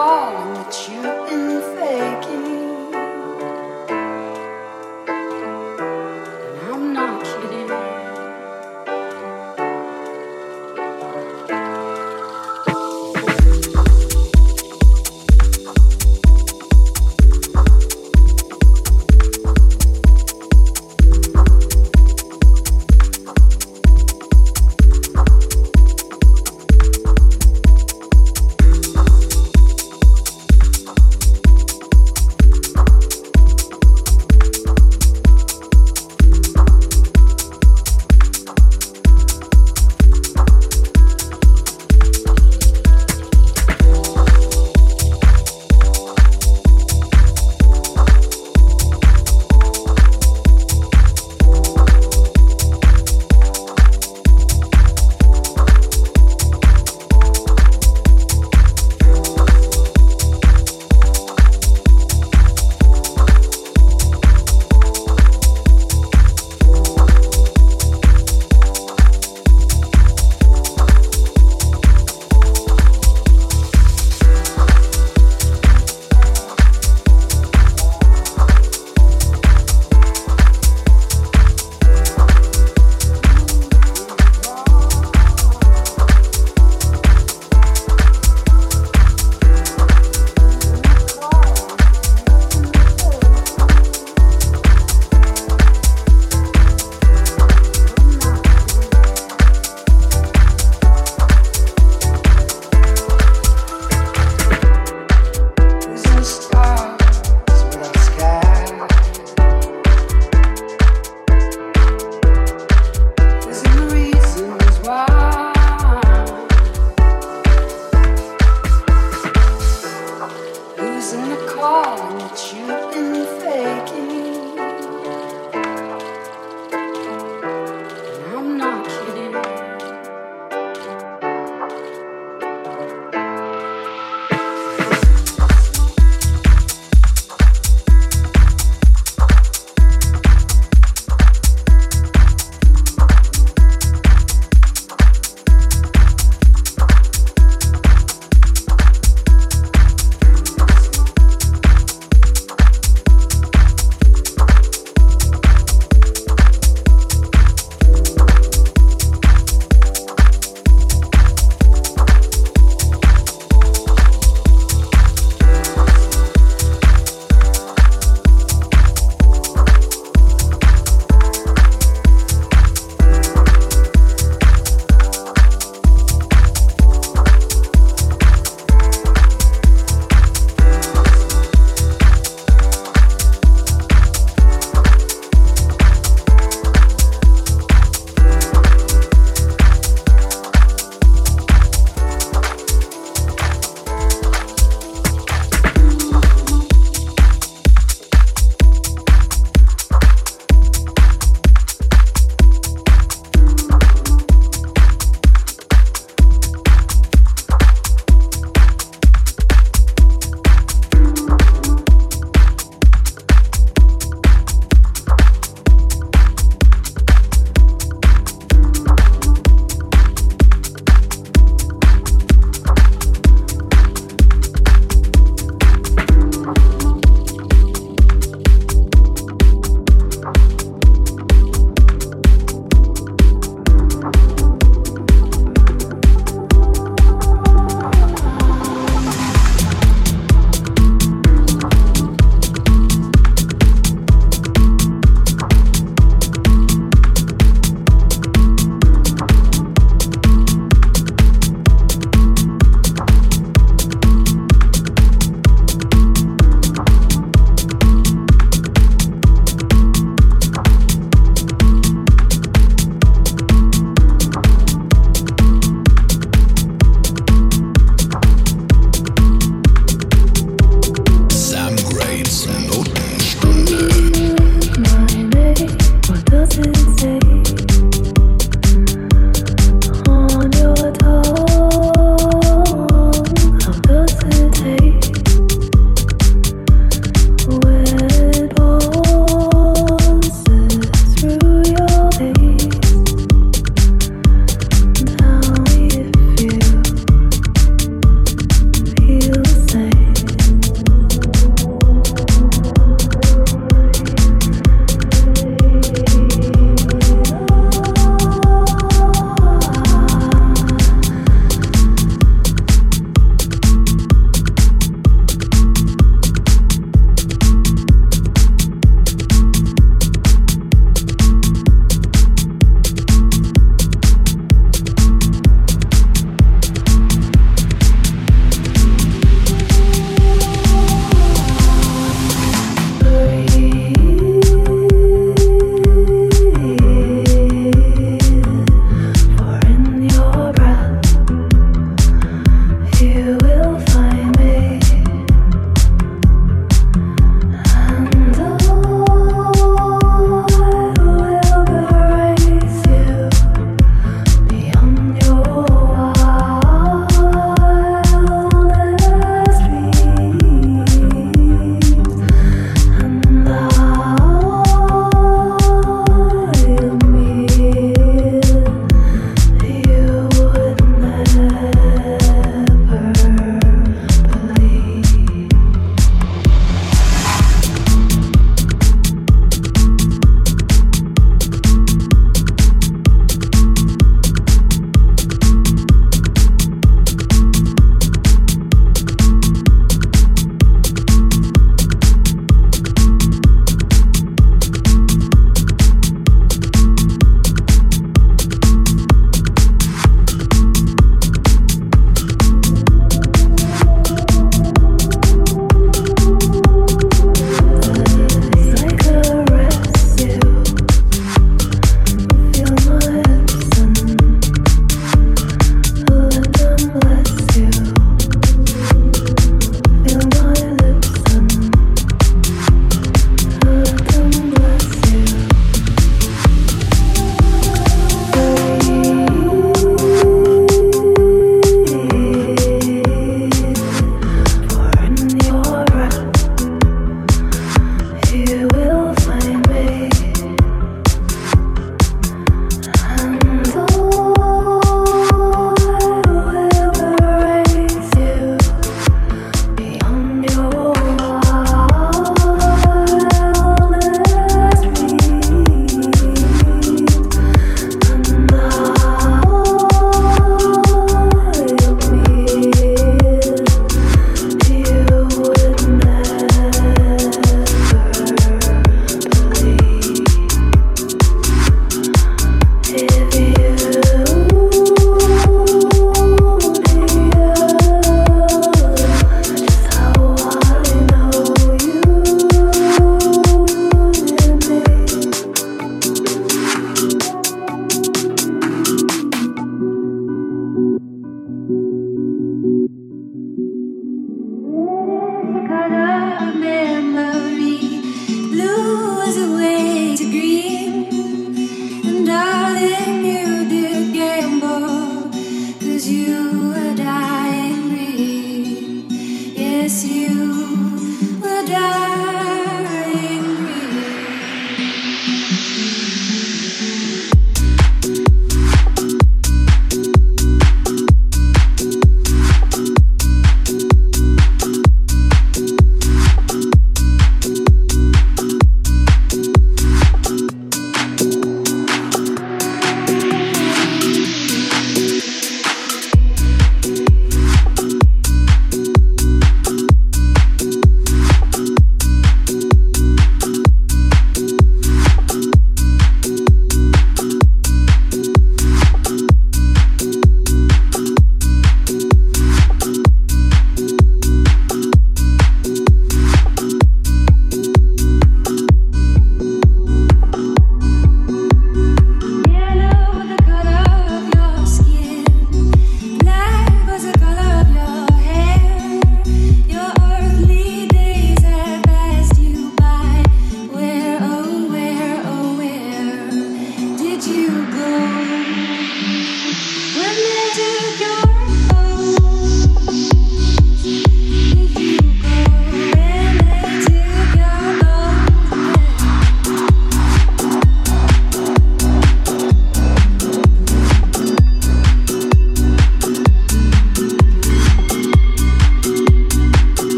Oh.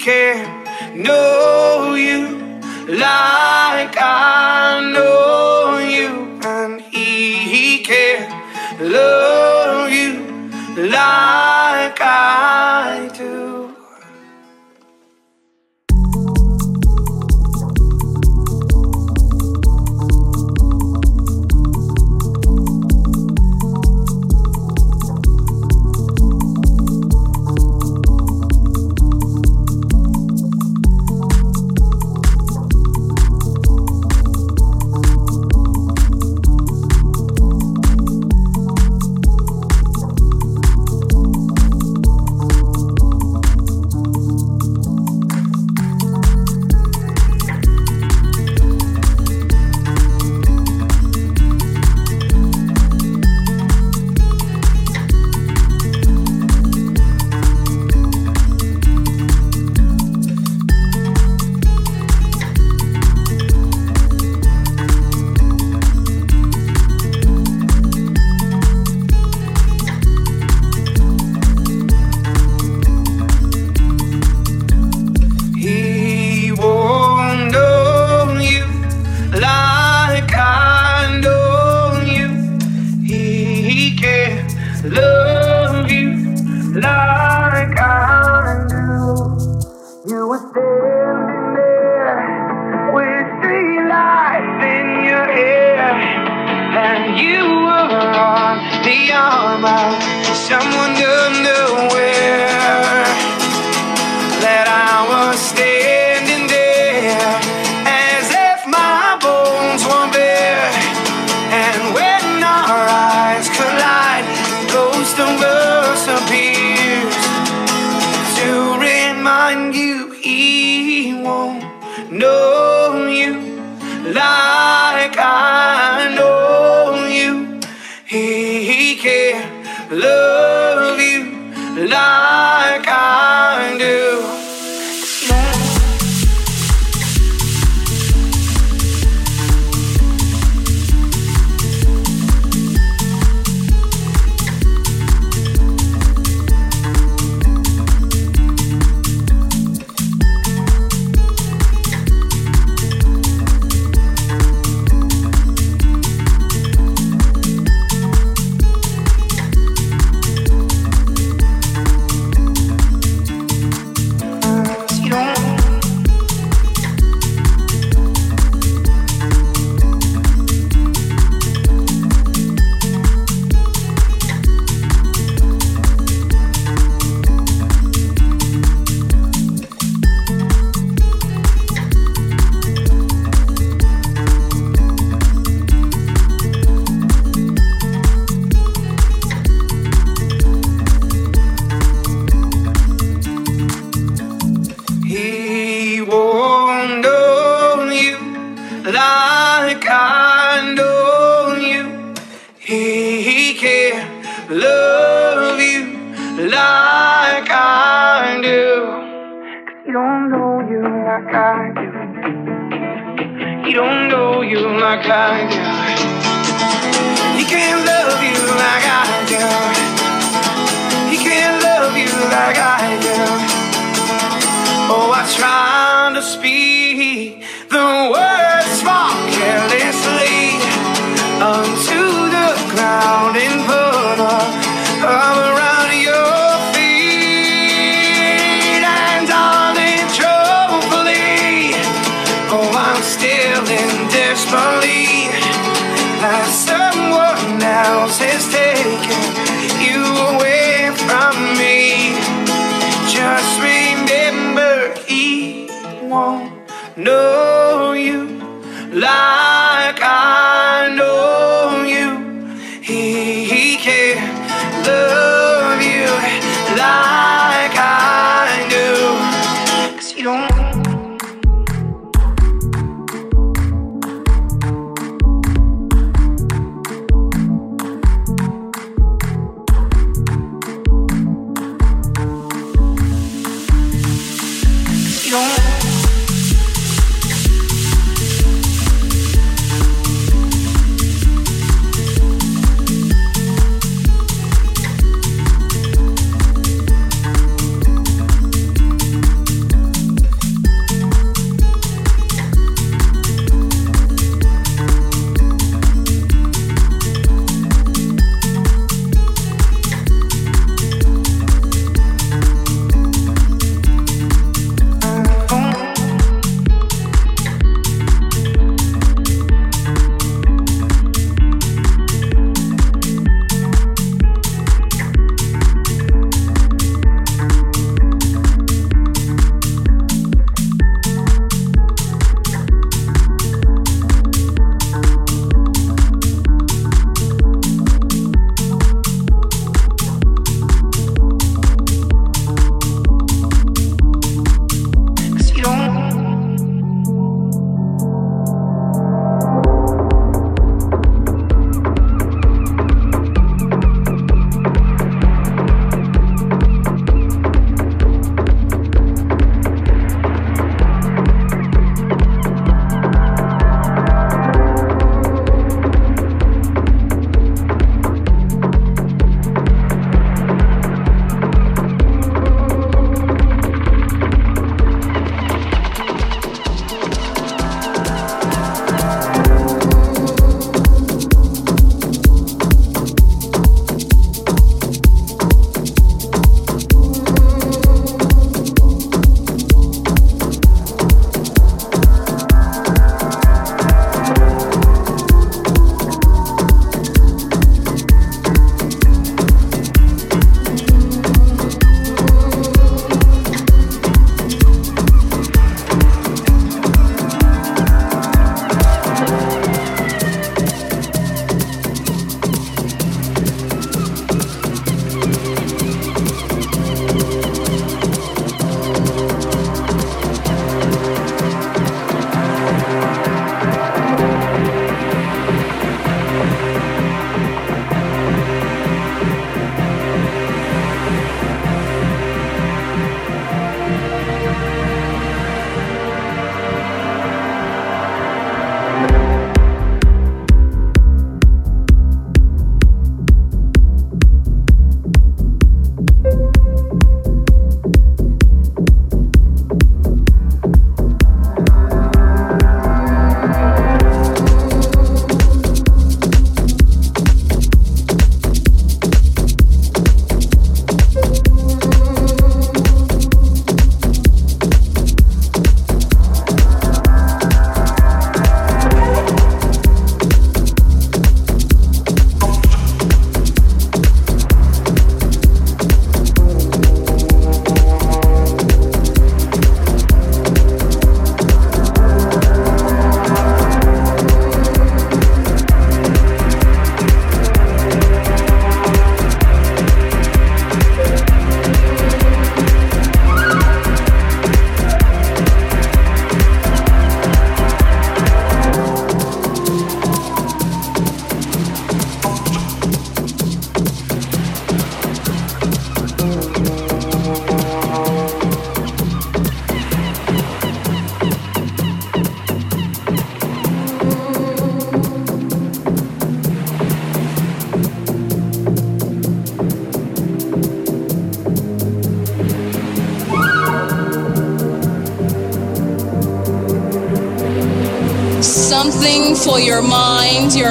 can know you like I know.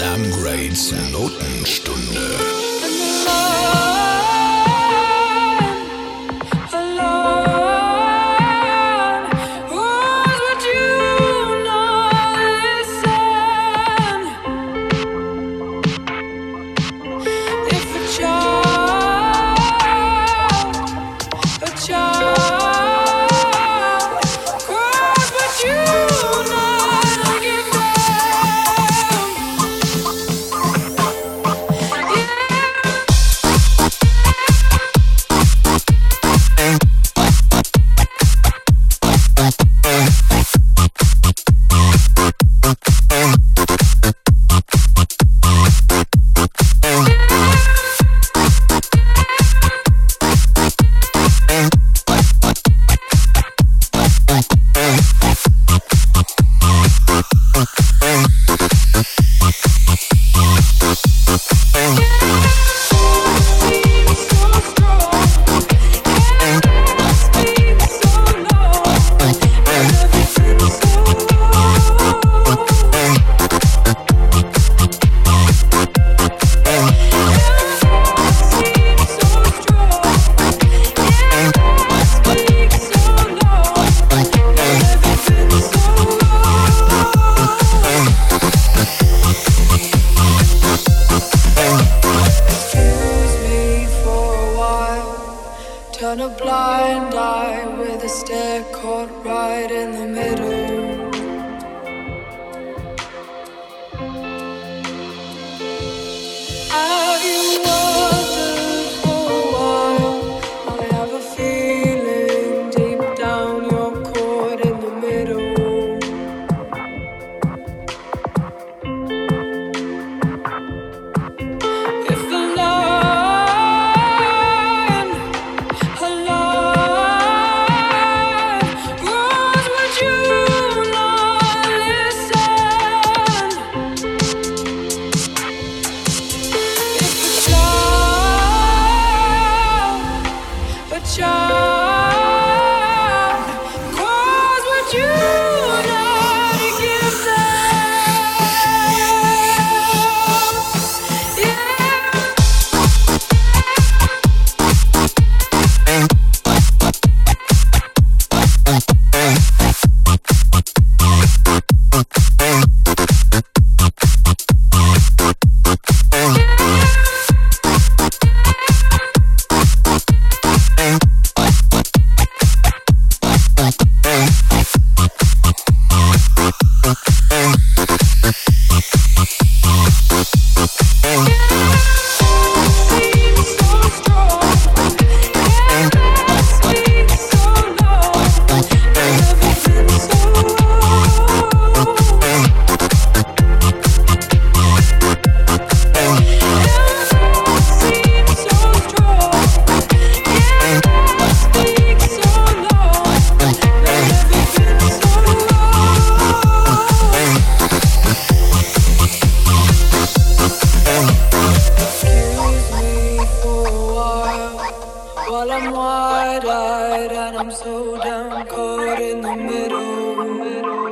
Sam Grades Notenstunde. I'm caught in the middle.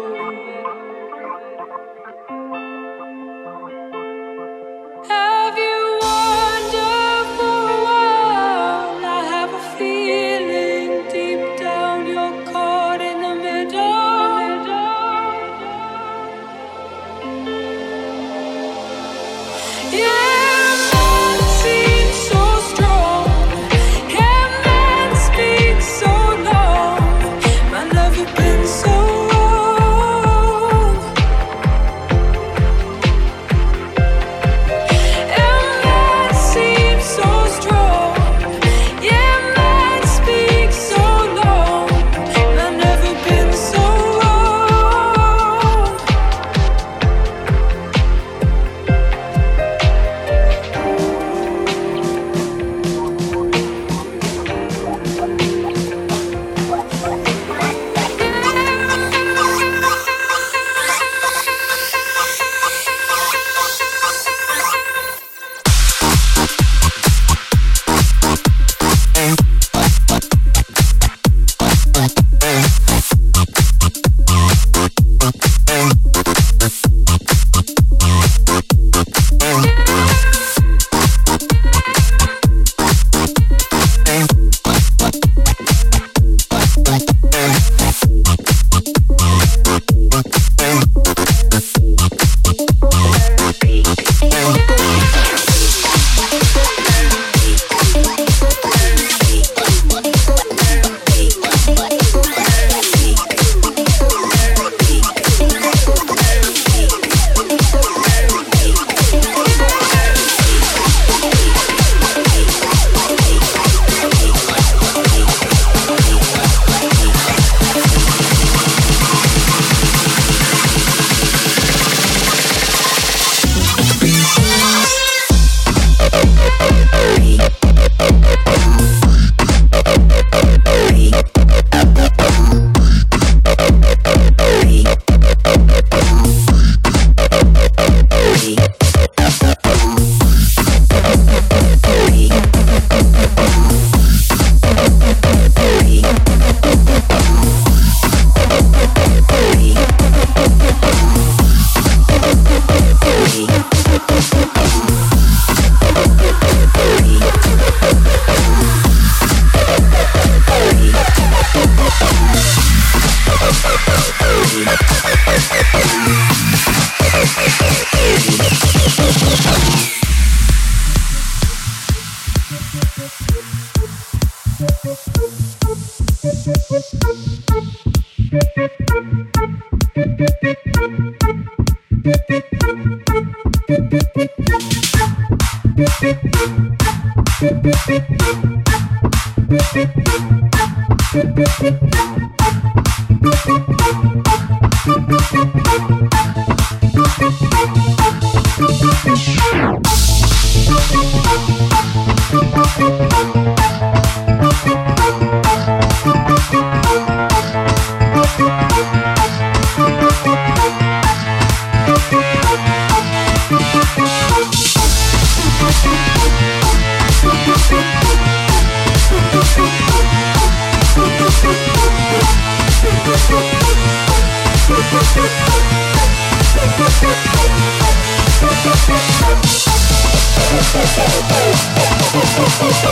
Thank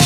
you.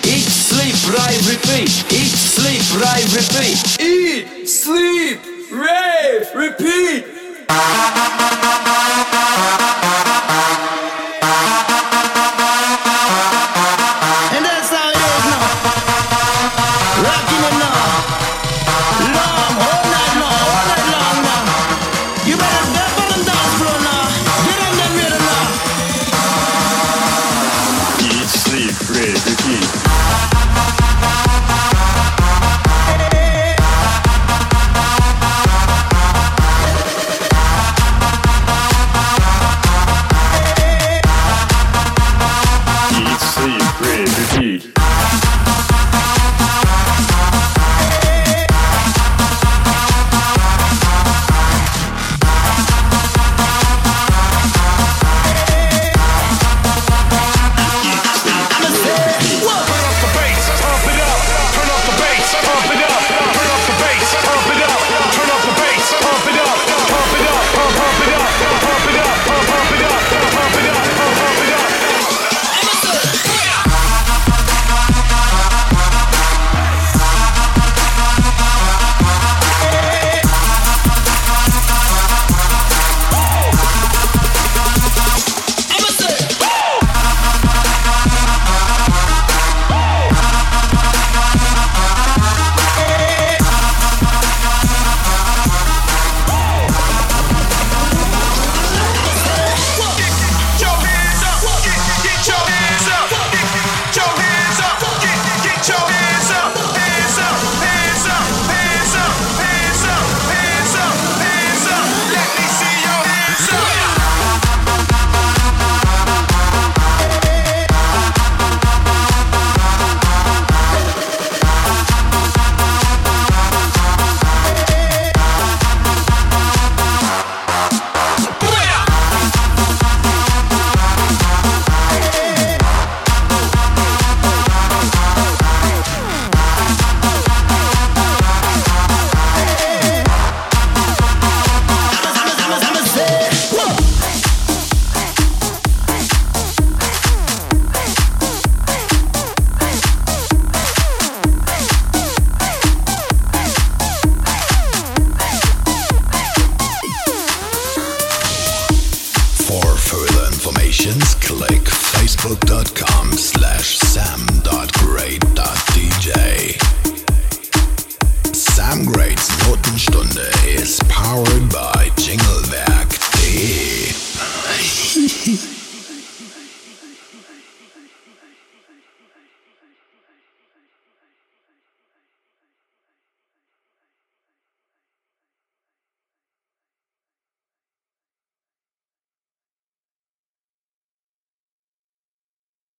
ride, repeat. Eat, sleep, ride, repeat. Eat, sleep.